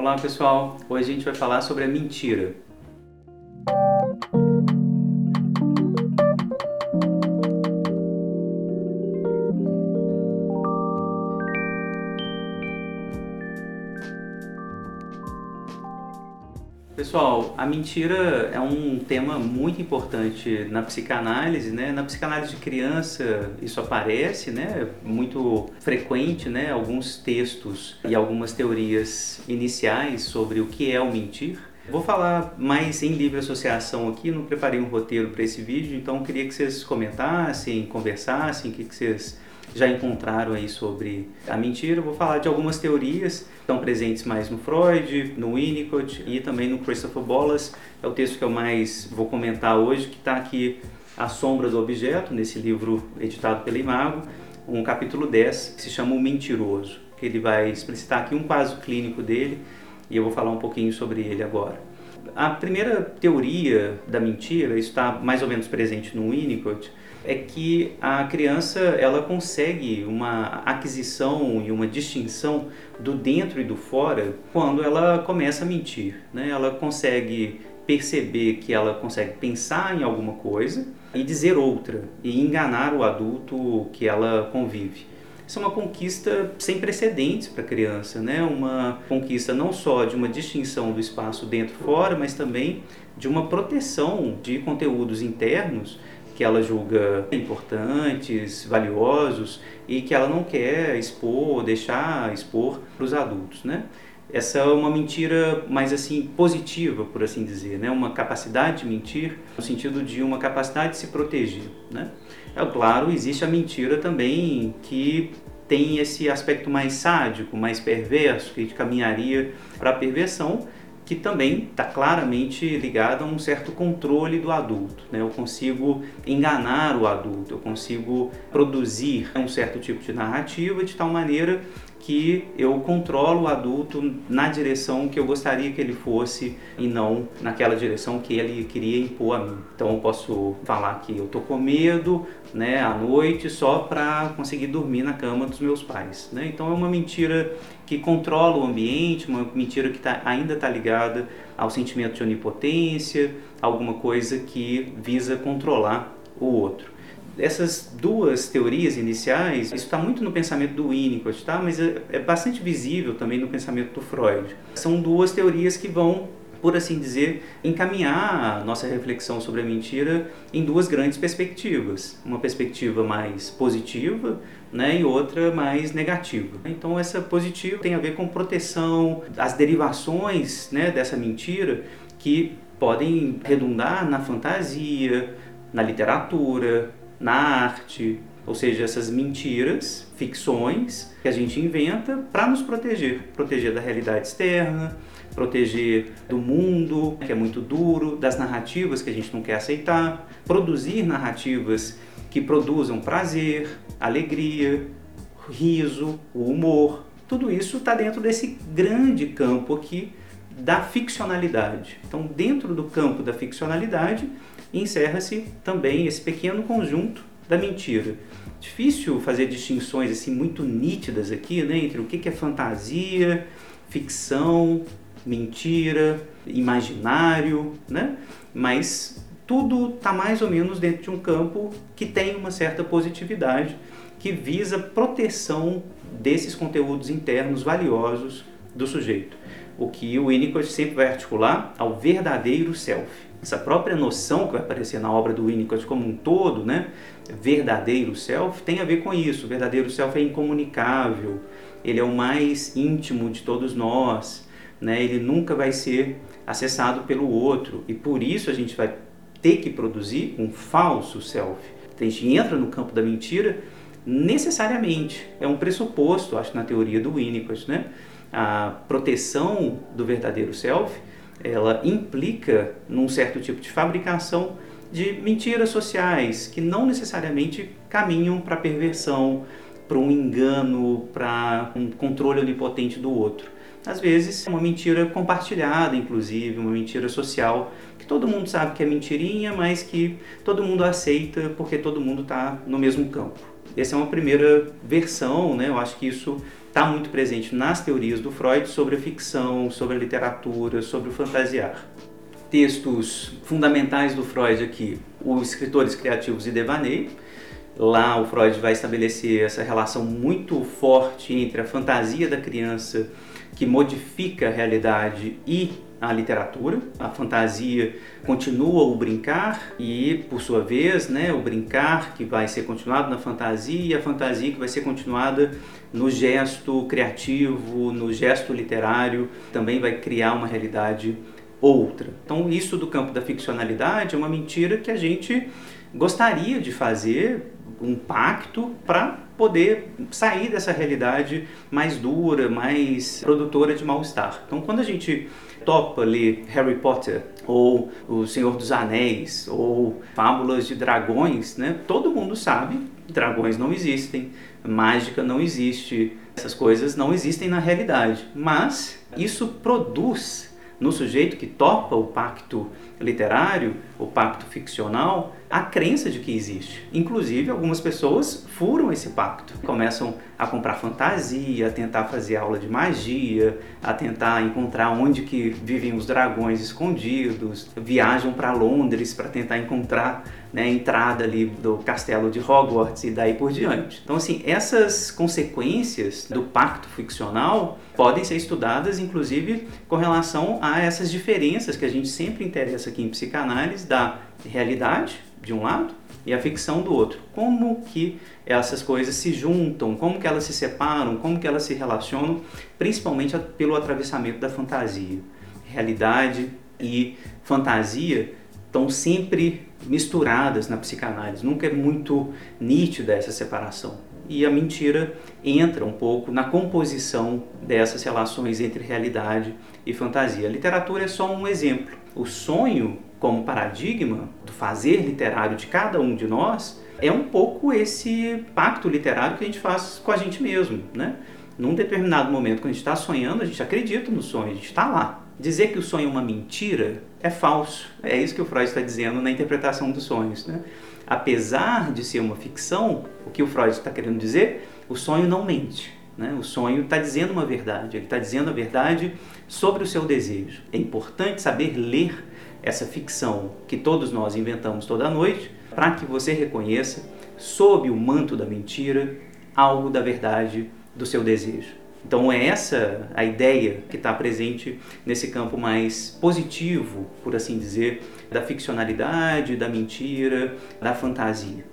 Olá pessoal, hoje a gente vai falar sobre a mentira. A mentira é um tema muito importante na psicanálise, né? Na psicanálise de criança isso aparece, né? Muito frequente, né? Alguns textos e algumas teorias iniciais sobre o que é o mentir. Vou falar mais em livre associação aqui, não preparei um roteiro para esse vídeo, então queria que vocês comentassem, conversassem, o que, que vocês já encontraram aí sobre a mentira. vou falar de algumas teorias que estão presentes mais no Freud, no Winnicott e também no Christopher Bollas. É o texto que eu mais vou comentar hoje, que está aqui A Sombra do Objeto, nesse livro editado pela Imago, um capítulo 10, que se chama O Mentiroso, que ele vai explicitar aqui um caso clínico dele e eu vou falar um pouquinho sobre ele agora. A primeira teoria da mentira está mais ou menos presente no Winnicott, é que a criança ela consegue uma aquisição e uma distinção do dentro e do fora quando ela começa a mentir. Né? Ela consegue perceber que ela consegue pensar em alguma coisa e dizer outra e enganar o adulto que ela convive. Isso é uma conquista sem precedentes para a criança, né? Uma conquista não só de uma distinção do espaço dentro e fora, mas também de uma proteção de conteúdos internos que ela julga importantes, valiosos e que ela não quer expor, deixar expor para os adultos, né? Essa é uma mentira mais assim positiva, por assim dizer, né? Uma capacidade de mentir no sentido de uma capacidade de se proteger, né? É claro, existe a mentira também que tem esse aspecto mais sádico, mais perverso, que caminharia para a perversão, que também está claramente ligado a um certo controle do adulto. Né? Eu consigo enganar o adulto, eu consigo produzir um certo tipo de narrativa de tal maneira que eu controlo o adulto na direção que eu gostaria que ele fosse e não naquela direção que ele queria impor a mim. Então eu posso falar que eu tô com medo, né, à noite só para conseguir dormir na cama dos meus pais, né? Então é uma mentira que controla o ambiente, uma mentira que tá, ainda está ligada ao sentimento de onipotência, alguma coisa que visa controlar o outro essas duas teorias iniciais, isso está muito no pensamento do Winnicott, tá? mas é, é bastante visível também no pensamento do Freud. São duas teorias que vão por assim dizer, encaminhar a nossa reflexão sobre a mentira em duas grandes perspectivas. Uma perspectiva mais positiva né, e outra mais negativa. Então, essa positiva tem a ver com proteção, as derivações né, dessa mentira que podem redundar na fantasia, na literatura, na arte, ou seja, essas mentiras, ficções que a gente inventa para nos proteger, proteger da realidade externa, proteger do mundo que é muito duro, das narrativas que a gente não quer aceitar, produzir narrativas que produzam prazer, alegria, riso, o humor. Tudo isso está dentro desse grande campo aqui da ficcionalidade. Então, dentro do campo da ficcionalidade, encerra-se também esse pequeno conjunto da mentira. Difícil fazer distinções assim muito nítidas aqui, né, entre o que é fantasia, ficção, mentira, imaginário, né? Mas tudo está mais ou menos dentro de um campo que tem uma certa positividade, que visa proteção desses conteúdos internos valiosos do sujeito. O que o Winnicott sempre vai articular ao verdadeiro self essa própria noção que vai aparecer na obra do Winnicott como um todo, né, verdadeiro self, tem a ver com isso. O verdadeiro self é incomunicável, ele é o mais íntimo de todos nós, né, ele nunca vai ser acessado pelo outro e por isso a gente vai ter que produzir um falso self. A gente entra no campo da mentira necessariamente, é um pressuposto, acho, na teoria do Winnicott, né? A proteção do verdadeiro self ela implica num certo tipo de fabricação de mentiras sociais que não necessariamente caminham para a perversão, para um engano, para um controle onipotente do outro. Às vezes é uma mentira compartilhada, inclusive, uma mentira social, que todo mundo sabe que é mentirinha, mas que todo mundo aceita porque todo mundo está no mesmo campo. Essa é uma primeira versão, né? Eu acho que isso está muito presente nas teorias do Freud sobre a ficção, sobre a literatura, sobre o fantasiar. Textos fundamentais do Freud aqui, os escritores criativos e devaneio. Lá o Freud vai estabelecer essa relação muito forte entre a fantasia da criança que modifica a realidade e a literatura. A fantasia continua o brincar e, por sua vez, né, o brincar que vai ser continuado na fantasia e a fantasia que vai ser continuada no gesto criativo, no gesto literário, também vai criar uma realidade outra. Então, isso do campo da ficcionalidade é uma mentira que a gente gostaria de fazer um pacto para poder sair dessa realidade mais dura, mais produtora de mal-estar. Então, quando a gente topa ler Harry Potter ou O Senhor dos Anéis ou Fábulas de Dragões, né? Todo mundo sabe, dragões não existem, mágica não existe, essas coisas não existem na realidade. Mas isso produz no sujeito que topa o pacto literário, o pacto ficcional, a crença de que existe. Inclusive, algumas pessoas furam esse pacto, começam a comprar fantasia, a tentar fazer aula de magia, a tentar encontrar onde que vivem os dragões escondidos, viajam para Londres para tentar encontrar né, entrada ali do castelo de Hogwarts e daí por diante. Então, assim, essas consequências do pacto ficcional podem ser estudadas, inclusive, com relação a essas diferenças que a gente sempre interessa aqui em psicanálise da realidade de um lado e a ficção do outro. Como que essas coisas se juntam, como que elas se separam, como que elas se relacionam, principalmente pelo atravessamento da fantasia. Realidade e fantasia estão sempre misturadas na psicanálise, nunca é muito nítida essa separação. E a mentira entra um pouco na composição dessas relações entre realidade e fantasia. A literatura é só um exemplo. O sonho como paradigma do fazer literário de cada um de nós é um pouco esse pacto literário que a gente faz com a gente mesmo, né? Num determinado momento, quando a gente está sonhando, a gente acredita no sonho, a gente está lá. Dizer que o sonho é uma mentira é falso. É isso que o Freud está dizendo na interpretação dos sonhos. Né? Apesar de ser uma ficção, o que o Freud está querendo dizer? O sonho não mente. Né? O sonho está dizendo uma verdade, ele está dizendo a verdade sobre o seu desejo. É importante saber ler essa ficção que todos nós inventamos toda noite, para que você reconheça, sob o manto da mentira, algo da verdade do seu desejo. Então é essa a ideia que está presente nesse campo mais positivo, por assim dizer, da ficcionalidade, da mentira, da fantasia.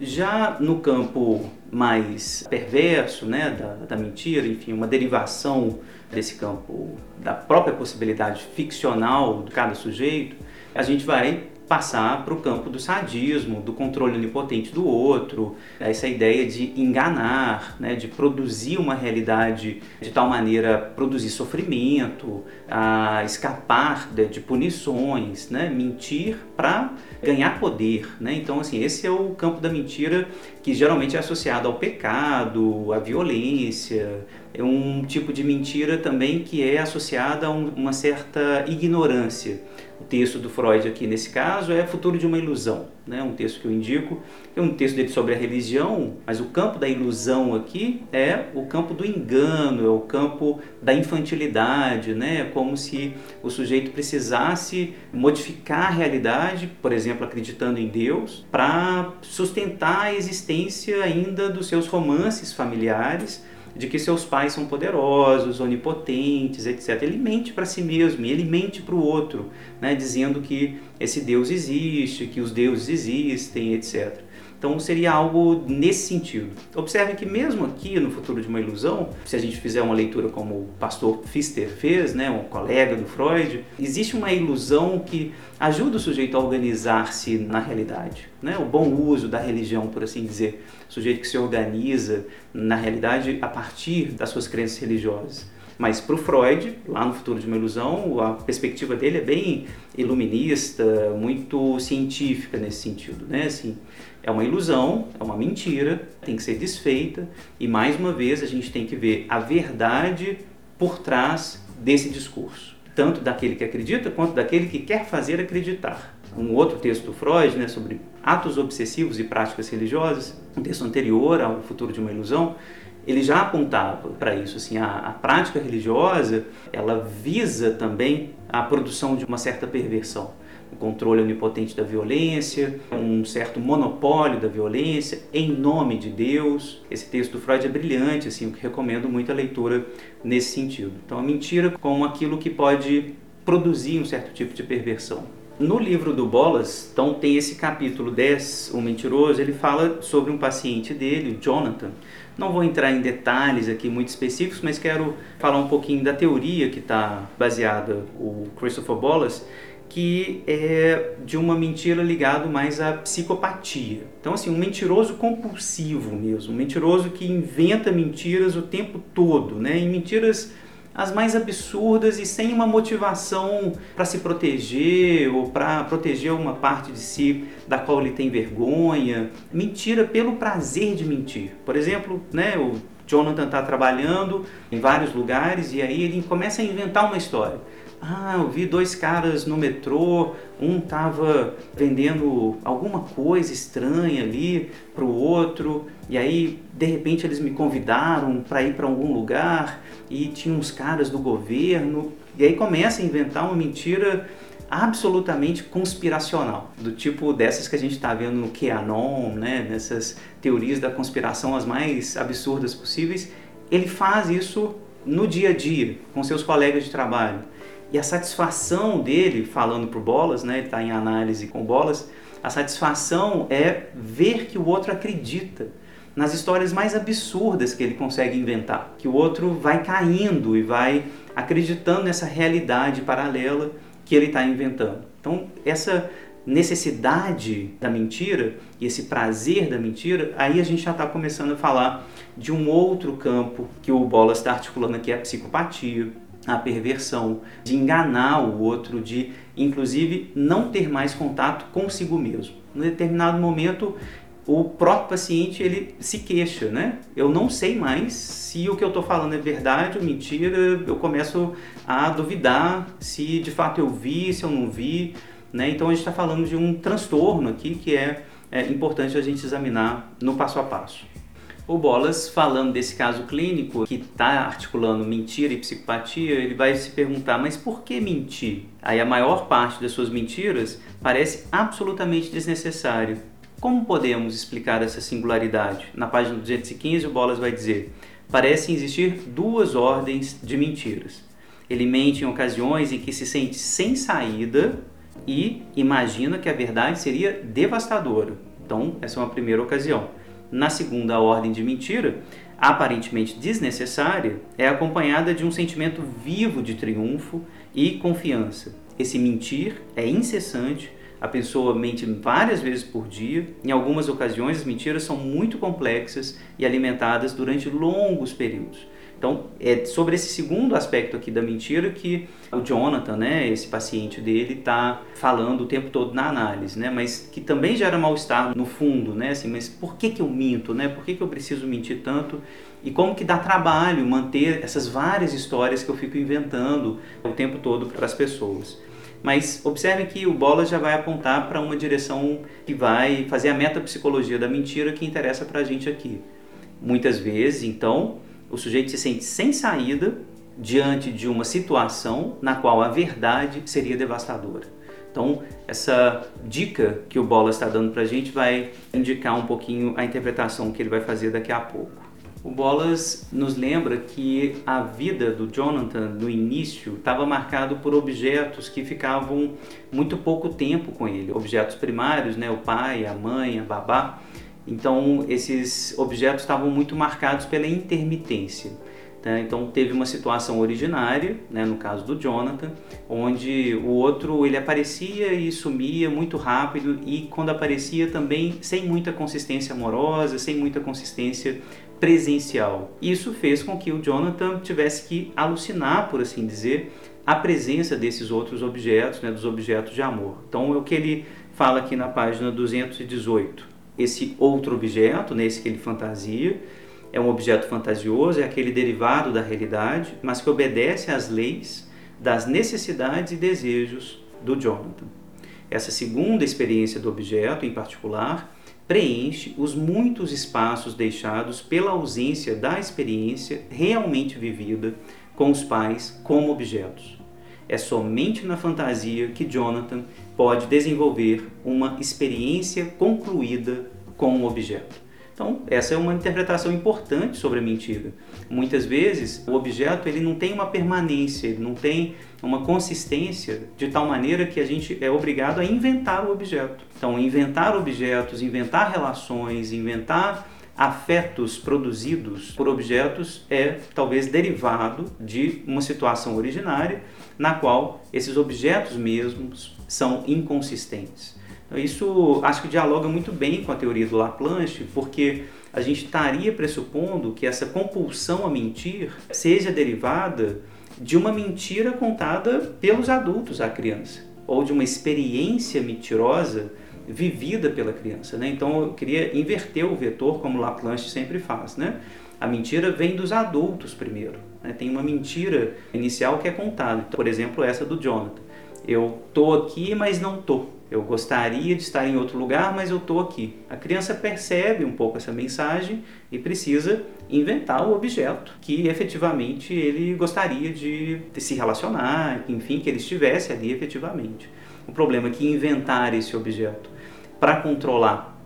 Já no campo mais perverso, né, da, da mentira, enfim, uma derivação desse campo da própria possibilidade ficcional de cada sujeito, a gente vai passar para o campo do sadismo, do controle onipotente do outro, essa ideia de enganar, né, de produzir uma realidade de tal maneira produzir sofrimento, a escapar de, de punições, né, mentir para ganhar poder, né? Então assim esse é o campo da mentira que geralmente é associado ao pecado, à violência, é um tipo de mentira também que é associada a um, uma certa ignorância texto do Freud aqui nesse caso é Futuro de uma Ilusão, né? um texto que eu indico, é um texto dele sobre a religião, mas o campo da ilusão aqui é o campo do engano, é o campo da infantilidade, né? É como se o sujeito precisasse modificar a realidade, por exemplo, acreditando em Deus, para sustentar a existência ainda dos seus romances familiares, de que seus pais são poderosos, onipotentes, etc. Ele mente para si mesmo e ele mente para o outro, né, dizendo que esse Deus existe, que os deuses existem, etc. Então seria algo nesse sentido. Observe que mesmo aqui no Futuro de uma Ilusão, se a gente fizer uma leitura como o pastor Pfister fez, né, um colega do Freud, existe uma ilusão que ajuda o sujeito a organizar-se na realidade. Né? O bom uso da religião, por assim dizer. O sujeito que se organiza na realidade a partir das suas crenças religiosas. Mas para o Freud, lá no Futuro de uma Ilusão, a perspectiva dele é bem iluminista, muito científica nesse sentido. Né? Assim, é uma ilusão, é uma mentira, tem que ser desfeita e mais uma vez a gente tem que ver a verdade por trás desse discurso, tanto daquele que acredita quanto daquele que quer fazer acreditar. Um outro texto do Freud, né, sobre Atos Obsessivos e Práticas Religiosas, um texto anterior ao Futuro de uma Ilusão, ele já apontava para isso. Assim, a, a, prática religiosa ela visa também a produção de uma certa perversão, o controle onipotente da violência, um certo monopólio da violência em nome de Deus. Esse texto do Freud é brilhante, assim, eu recomendo muito a leitura nesse sentido. Então, a mentira como aquilo que pode produzir um certo tipo de perversão. No livro do Bolas, então tem esse capítulo 10, O Mentiroso, ele fala sobre um paciente dele, Jonathan. Não vou entrar em detalhes aqui muito específicos, mas quero falar um pouquinho da teoria que está baseada o Christopher Bolas, que é de uma mentira ligado mais à psicopatia. Então, assim, um mentiroso compulsivo mesmo, um mentiroso que inventa mentiras o tempo todo, né? E mentiras as mais absurdas e sem uma motivação para se proteger ou para proteger uma parte de si da qual ele tem vergonha. Mentira pelo prazer de mentir. Por exemplo, né, o Jonathan está trabalhando em vários lugares e aí ele começa a inventar uma história. Ah, eu vi dois caras no metrô, um estava vendendo alguma coisa estranha ali para o outro, e aí de repente eles me convidaram para ir para algum lugar e tinha uns caras do governo, e aí começa a inventar uma mentira absolutamente conspiracional, do tipo dessas que a gente está vendo no QAnon, né, nessas teorias da conspiração as mais absurdas possíveis. Ele faz isso no dia a dia, com seus colegas de trabalho. E a satisfação dele, falando para Bolas, né, ele está em análise com Bolas, a satisfação é ver que o outro acredita nas histórias mais absurdas que ele consegue inventar, que o outro vai caindo e vai acreditando nessa realidade paralela que ele está inventando. Então, essa necessidade da mentira e esse prazer da mentira, aí a gente já está começando a falar de um outro campo que o Bolas está articulando aqui, é a psicopatia, a perversão, de enganar o outro, de inclusive não ter mais contato consigo mesmo. Em determinado momento, o próprio paciente ele se queixa, né? Eu não sei mais se o que eu estou falando é verdade ou mentira. Eu começo a duvidar se de fato eu vi, se eu não vi, né? Então a gente está falando de um transtorno aqui que é, é importante a gente examinar no passo a passo. O Bolas, falando desse caso clínico que está articulando mentira e psicopatia, ele vai se perguntar: mas por que mentir? Aí a maior parte das suas mentiras parece absolutamente desnecessário. Como podemos explicar essa singularidade? Na página 215, o Bolas vai dizer: parecem existir duas ordens de mentiras. Ele mente em ocasiões em que se sente sem saída e imagina que a verdade seria devastadora. Então, essa é uma primeira ocasião na segunda ordem de mentira, aparentemente desnecessária, é acompanhada de um sentimento vivo de triunfo e confiança. Esse mentir é incessante, a pessoa mente várias vezes por dia. Em algumas ocasiões, as mentiras são muito complexas e alimentadas durante longos períodos. Então, é sobre esse segundo aspecto aqui da mentira que o Jonathan, né, esse paciente dele, está falando o tempo todo na análise, né, mas que também gera mal-estar no fundo, né, assim, mas por que, que eu minto, né, por que, que eu preciso mentir tanto e como que dá trabalho manter essas várias histórias que eu fico inventando o tempo todo para as pessoas. Mas observe que o Bola já vai apontar para uma direção que vai fazer a metapsicologia da mentira que interessa para a gente aqui. Muitas vezes, então, o sujeito se sente sem saída diante de uma situação na qual a verdade seria devastadora. Então, essa dica que o Bola está dando para a gente vai indicar um pouquinho a interpretação que ele vai fazer daqui a pouco. O Bolas nos lembra que a vida do Jonathan no início estava marcado por objetos que ficavam muito pouco tempo com ele, objetos primários, né, o pai, a mãe, a babá, então, esses objetos estavam muito marcados pela intermitência. Tá? Então, teve uma situação originária, né, no caso do Jonathan, onde o outro ele aparecia e sumia muito rápido e quando aparecia também sem muita consistência amorosa, sem muita consistência presencial. Isso fez com que o Jonathan tivesse que alucinar, por assim dizer, a presença desses outros objetos, né, dos objetos de amor. Então, é o que ele fala aqui na página 218 esse outro objeto, né, que ele fantasia, é um objeto fantasioso, é aquele derivado da realidade, mas que obedece às leis das necessidades e desejos do Jonathan. essa segunda experiência do objeto em particular preenche os muitos espaços deixados pela ausência da experiência realmente vivida com os pais como objetos. É somente na fantasia que Jonathan pode desenvolver uma experiência concluída com o objeto. Então, essa é uma interpretação importante sobre a mentira. Muitas vezes, o objeto ele não tem uma permanência, ele não tem uma consistência de tal maneira que a gente é obrigado a inventar o objeto. Então, inventar objetos, inventar relações, inventar afetos produzidos por objetos é talvez derivado de uma situação originária na qual esses objetos mesmos são inconsistentes. Isso acho que dialoga muito bem com a teoria do Laplanche, porque a gente estaria pressupondo que essa compulsão a mentir seja derivada de uma mentira contada pelos adultos à criança, ou de uma experiência mentirosa vivida pela criança. Né? Então eu queria inverter o vetor, como Laplanche sempre faz. Né? A mentira vem dos adultos primeiro. Né? Tem uma mentira inicial que é contada. Então, por exemplo, essa do Jonathan. Eu tô aqui, mas não tô. Eu gostaria de estar em outro lugar, mas eu estou aqui. A criança percebe um pouco essa mensagem e precisa inventar o objeto que efetivamente ele gostaria de, se relacionar, enfim, que ele estivesse ali efetivamente. O problema é que inventar esse objeto para controlar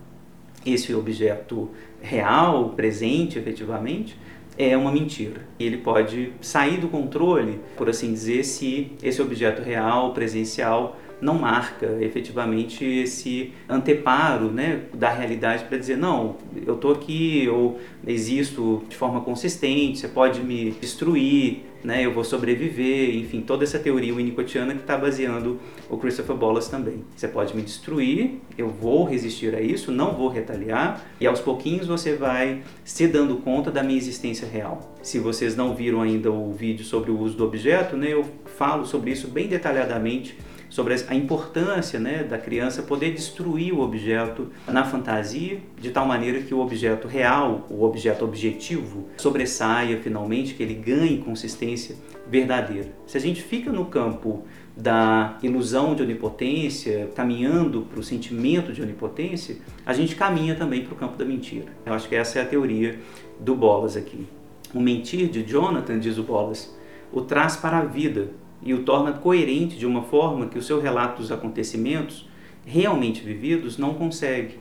esse objeto real, presente efetivamente, é uma mentira. Ele pode sair do controle, por assim dizer, se esse objeto real, presencial, não marca efetivamente esse anteparo né, da realidade para dizer, não, eu estou aqui, eu existo de forma consistente, você pode me destruir, né, eu vou sobreviver, enfim, toda essa teoria winnicottiana que está baseando o Christopher Wallace também. Você pode me destruir, eu vou resistir a isso, não vou retaliar, e aos pouquinhos você vai se dando conta da minha existência real. Se vocês não viram ainda o vídeo sobre o uso do objeto, né, eu falo sobre isso bem detalhadamente sobre a importância né, da criança poder destruir o objeto na fantasia, de tal maneira que o objeto real, o objeto objetivo, sobressaia finalmente, que ele ganhe consistência verdadeira. Se a gente fica no campo da ilusão de onipotência, caminhando para o sentimento de onipotência, a gente caminha também para o campo da mentira. Eu acho que essa é a teoria do Bolas aqui. O mentir de Jonathan, diz o Bolas, o traz para a vida, e o torna coerente de uma forma que o seu relato dos acontecimentos realmente vividos não consegue.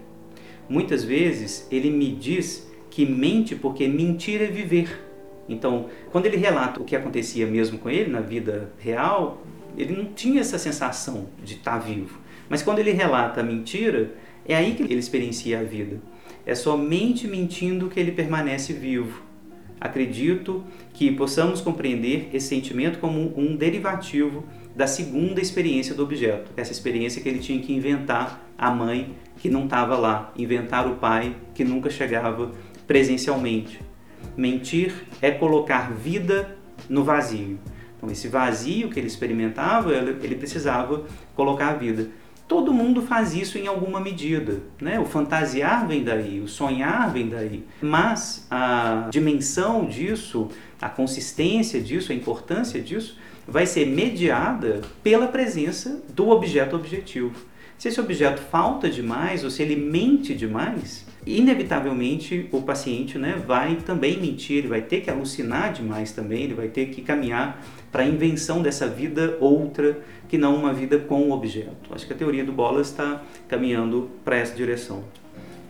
Muitas vezes ele me diz que mente porque mentir é viver. Então, quando ele relata o que acontecia mesmo com ele na vida real, ele não tinha essa sensação de estar vivo. Mas quando ele relata a mentira, é aí que ele experiencia a vida. É somente mentindo que ele permanece vivo. Acredito que possamos compreender esse sentimento como um derivativo da segunda experiência do objeto, essa experiência que ele tinha que inventar a mãe que não estava lá, inventar o pai que nunca chegava presencialmente. Mentir é colocar vida no vazio. Então, esse vazio que ele experimentava, ele precisava colocar a vida. Todo mundo faz isso em alguma medida, né? O fantasiar vem daí, o sonhar vem daí. Mas a dimensão disso, a consistência disso, a importância disso, vai ser mediada pela presença do objeto objetivo. Se esse objeto falta demais ou se ele mente demais, inevitavelmente o paciente né, vai também mentir, ele vai ter que alucinar demais também, ele vai ter que caminhar para a invenção dessa vida outra que não uma vida com o objeto. Acho que a teoria do Bolas está caminhando para essa direção.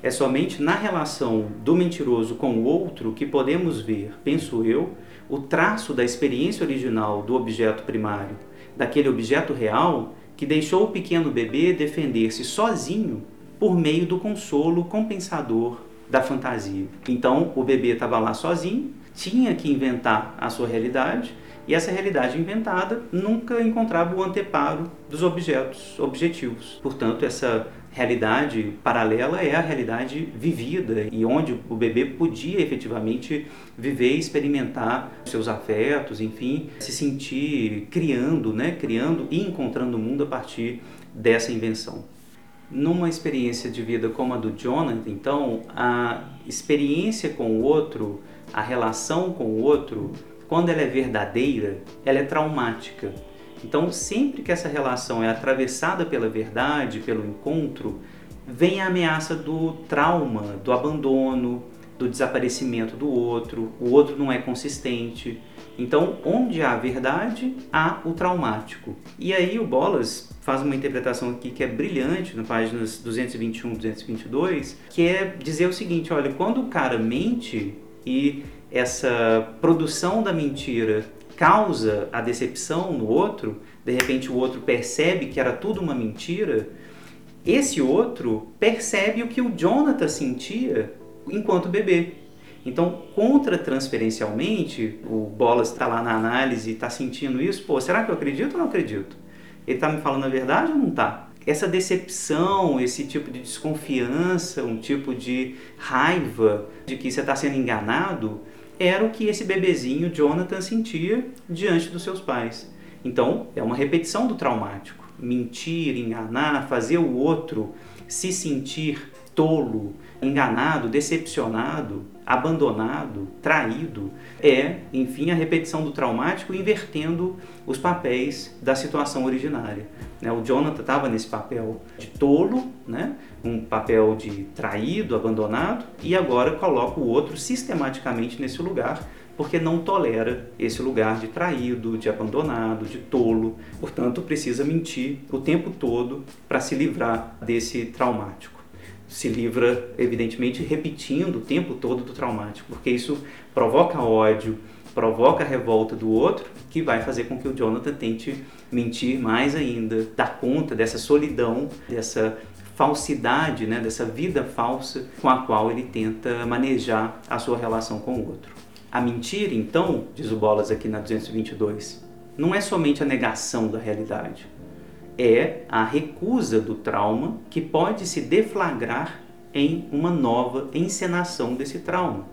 É somente na relação do mentiroso com o outro que podemos ver, penso eu, o traço da experiência original do objeto primário, daquele objeto real que deixou o pequeno bebê defender-se sozinho por meio do consolo compensador da fantasia. Então, o bebê estava lá sozinho, tinha que inventar a sua realidade, e essa realidade inventada nunca encontrava o anteparo dos objetos objetivos. Portanto, essa realidade paralela é a realidade vivida e onde o bebê podia efetivamente viver, experimentar seus afetos, enfim, se sentir criando, né, criando e encontrando o mundo a partir dessa invenção. Numa experiência de vida como a do Jonathan, então, a experiência com o outro, a relação com o outro, quando ela é verdadeira, ela é traumática. Então, sempre que essa relação é atravessada pela verdade, pelo encontro, vem a ameaça do trauma, do abandono, do desaparecimento do outro, o outro não é consistente. Então, onde há verdade, há o traumático. E aí o Bolas faz uma interpretação aqui que é brilhante, nas páginas 221 e 222, que é dizer o seguinte, olha, quando o cara mente e essa produção da mentira causa a decepção no outro, de repente o outro percebe que era tudo uma mentira, esse outro percebe o que o Jonathan sentia enquanto bebê. Então, contra-transferencialmente, o Bolas está lá na análise e está sentindo isso, pô, será que eu acredito ou não acredito? Ele está me falando a verdade ou não está? Essa decepção, esse tipo de desconfiança, um tipo de raiva de que você está sendo enganado, era o que esse bebezinho Jonathan sentia diante dos seus pais. Então, é uma repetição do traumático. Mentir, enganar, fazer o outro se sentir tolo, enganado, decepcionado, abandonado, traído, é, enfim, a repetição do traumático invertendo os papéis da situação originária. Né? O Jonathan estava nesse papel de tolo, né? um papel de traído, abandonado, e agora coloca o outro sistematicamente nesse lugar porque não tolera esse lugar de traído, de abandonado, de tolo. Portanto, precisa mentir o tempo todo para se livrar desse traumático se livra, evidentemente, repetindo o tempo todo do traumático, porque isso provoca ódio, provoca a revolta do outro, que vai fazer com que o Jonathan tente mentir mais ainda, dar conta dessa solidão, dessa falsidade, né, dessa vida falsa com a qual ele tenta manejar a sua relação com o outro. A mentira, então, diz o Bolas aqui na 222, não é somente a negação da realidade, é a recusa do trauma que pode se deflagrar em uma nova encenação desse trauma.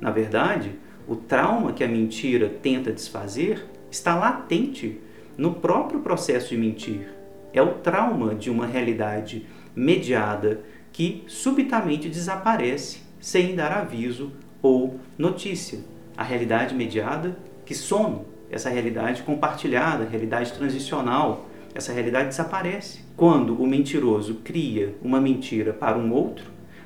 Na verdade, o trauma que a mentira tenta desfazer está latente no próprio processo de mentir. É o trauma de uma realidade mediada que subitamente desaparece sem dar aviso ou notícia. A realidade mediada que some, essa realidade compartilhada, realidade transicional, essa realidade desaparece. Quando o mentiroso cria uma mentira para um outro,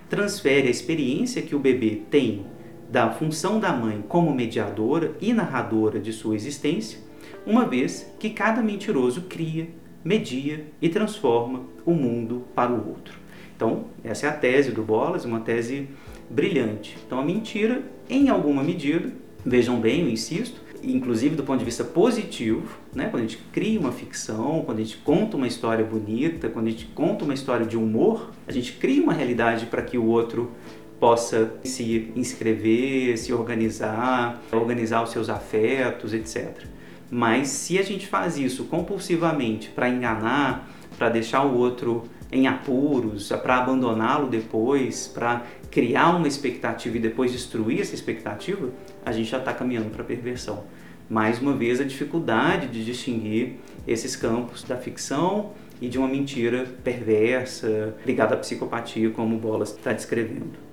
transfere a experiência que o bebê tem da função da mãe como mediadora e narradora de sua existência, uma vez que cada mentiroso cria, media e transforma o mundo para o outro. Então, essa é a tese do Bolas, uma tese brilhante. Então, a mentira, em alguma medida, vejam bem, eu insisto, inclusive do ponto de vista positivo, né? quando a gente cria uma ficção, quando a gente conta uma história bonita, quando a gente conta uma história de humor, a gente cria uma realidade para que o outro possa se inscrever, se organizar, organizar os seus afetos, etc. Mas se a gente faz isso compulsivamente para enganar, para deixar o outro em apuros, para abandoná-lo depois, para criar uma expectativa e depois destruir essa expectativa, a gente já está caminhando para a perversão. Mais uma vez, a dificuldade de distinguir esses campos da ficção e de uma mentira perversa, ligada à psicopatia, como Bolas está descrevendo.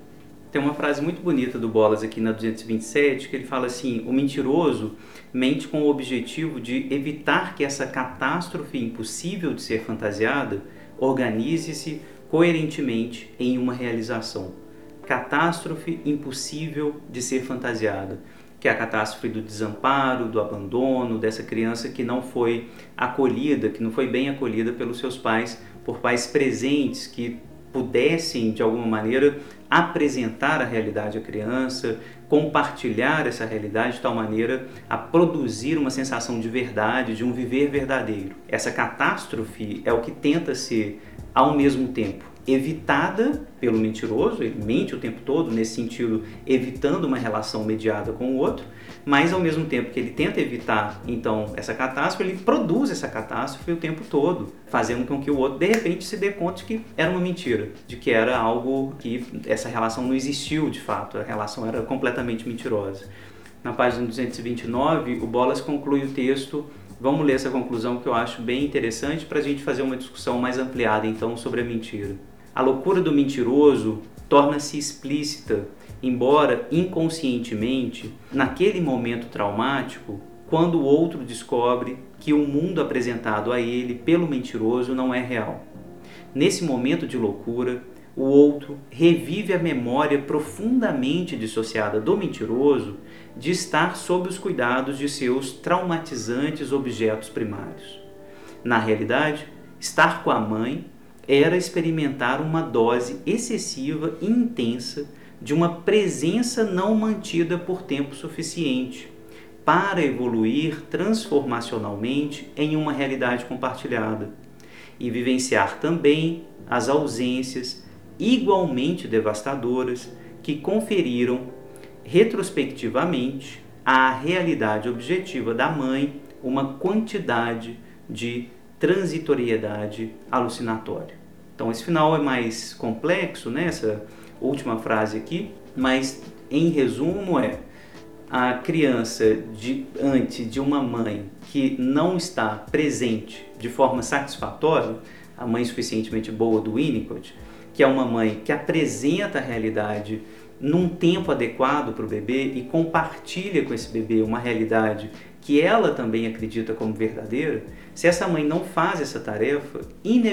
Tem uma frase muito bonita do Bolas aqui na 227 que ele fala assim: o mentiroso mente com o objetivo de evitar que essa catástrofe impossível de ser fantasiada organize-se coerentemente em uma realização. Catástrofe impossível de ser fantasiada, que é a catástrofe do desamparo, do abandono, dessa criança que não foi acolhida, que não foi bem acolhida pelos seus pais, por pais presentes que pudessem de alguma maneira apresentar a realidade à criança, compartilhar essa realidade de tal maneira a produzir uma sensação de verdade, de um viver verdadeiro. Essa catástrofe é o que tenta ser, ao mesmo tempo, evitada pelo mentiroso, ele mente o tempo todo, nesse sentido, evitando uma relação mediada com o outro, mas ao mesmo tempo que ele tenta evitar então essa catástrofe, ele produz essa catástrofe o tempo todo, fazendo com que o outro de repente se dê conta de que era uma mentira, de que era algo que essa relação não existiu de fato, a relação era completamente mentirosa. Na página 229, o Bolas conclui o texto Vamos ler essa conclusão que eu acho bem interessante para a gente fazer uma discussão mais ampliada então sobre a mentira. A loucura do mentiroso torna-se explícita, embora inconscientemente, naquele momento traumático, quando o outro descobre que o mundo apresentado a ele pelo mentiroso não é real. Nesse momento de loucura, o outro revive a memória profundamente dissociada do mentiroso de estar sob os cuidados de seus traumatizantes objetos primários. Na realidade, estar com a mãe era experimentar uma dose excessiva e intensa de uma presença não mantida por tempo suficiente para evoluir transformacionalmente em uma realidade compartilhada e vivenciar também as ausências igualmente devastadoras que conferiram retrospectivamente à realidade objetiva da mãe uma quantidade de transitoriedade alucinatória. Então esse final é mais complexo, né? essa última frase aqui, mas em resumo é a criança diante de uma mãe que não está presente de forma satisfatória, a mãe suficientemente boa do Winnicott, que é uma mãe que apresenta a realidade num tempo adequado para o bebê e compartilha com esse bebê uma realidade que ela também acredita como verdadeira, se essa mãe não faz essa tarefa,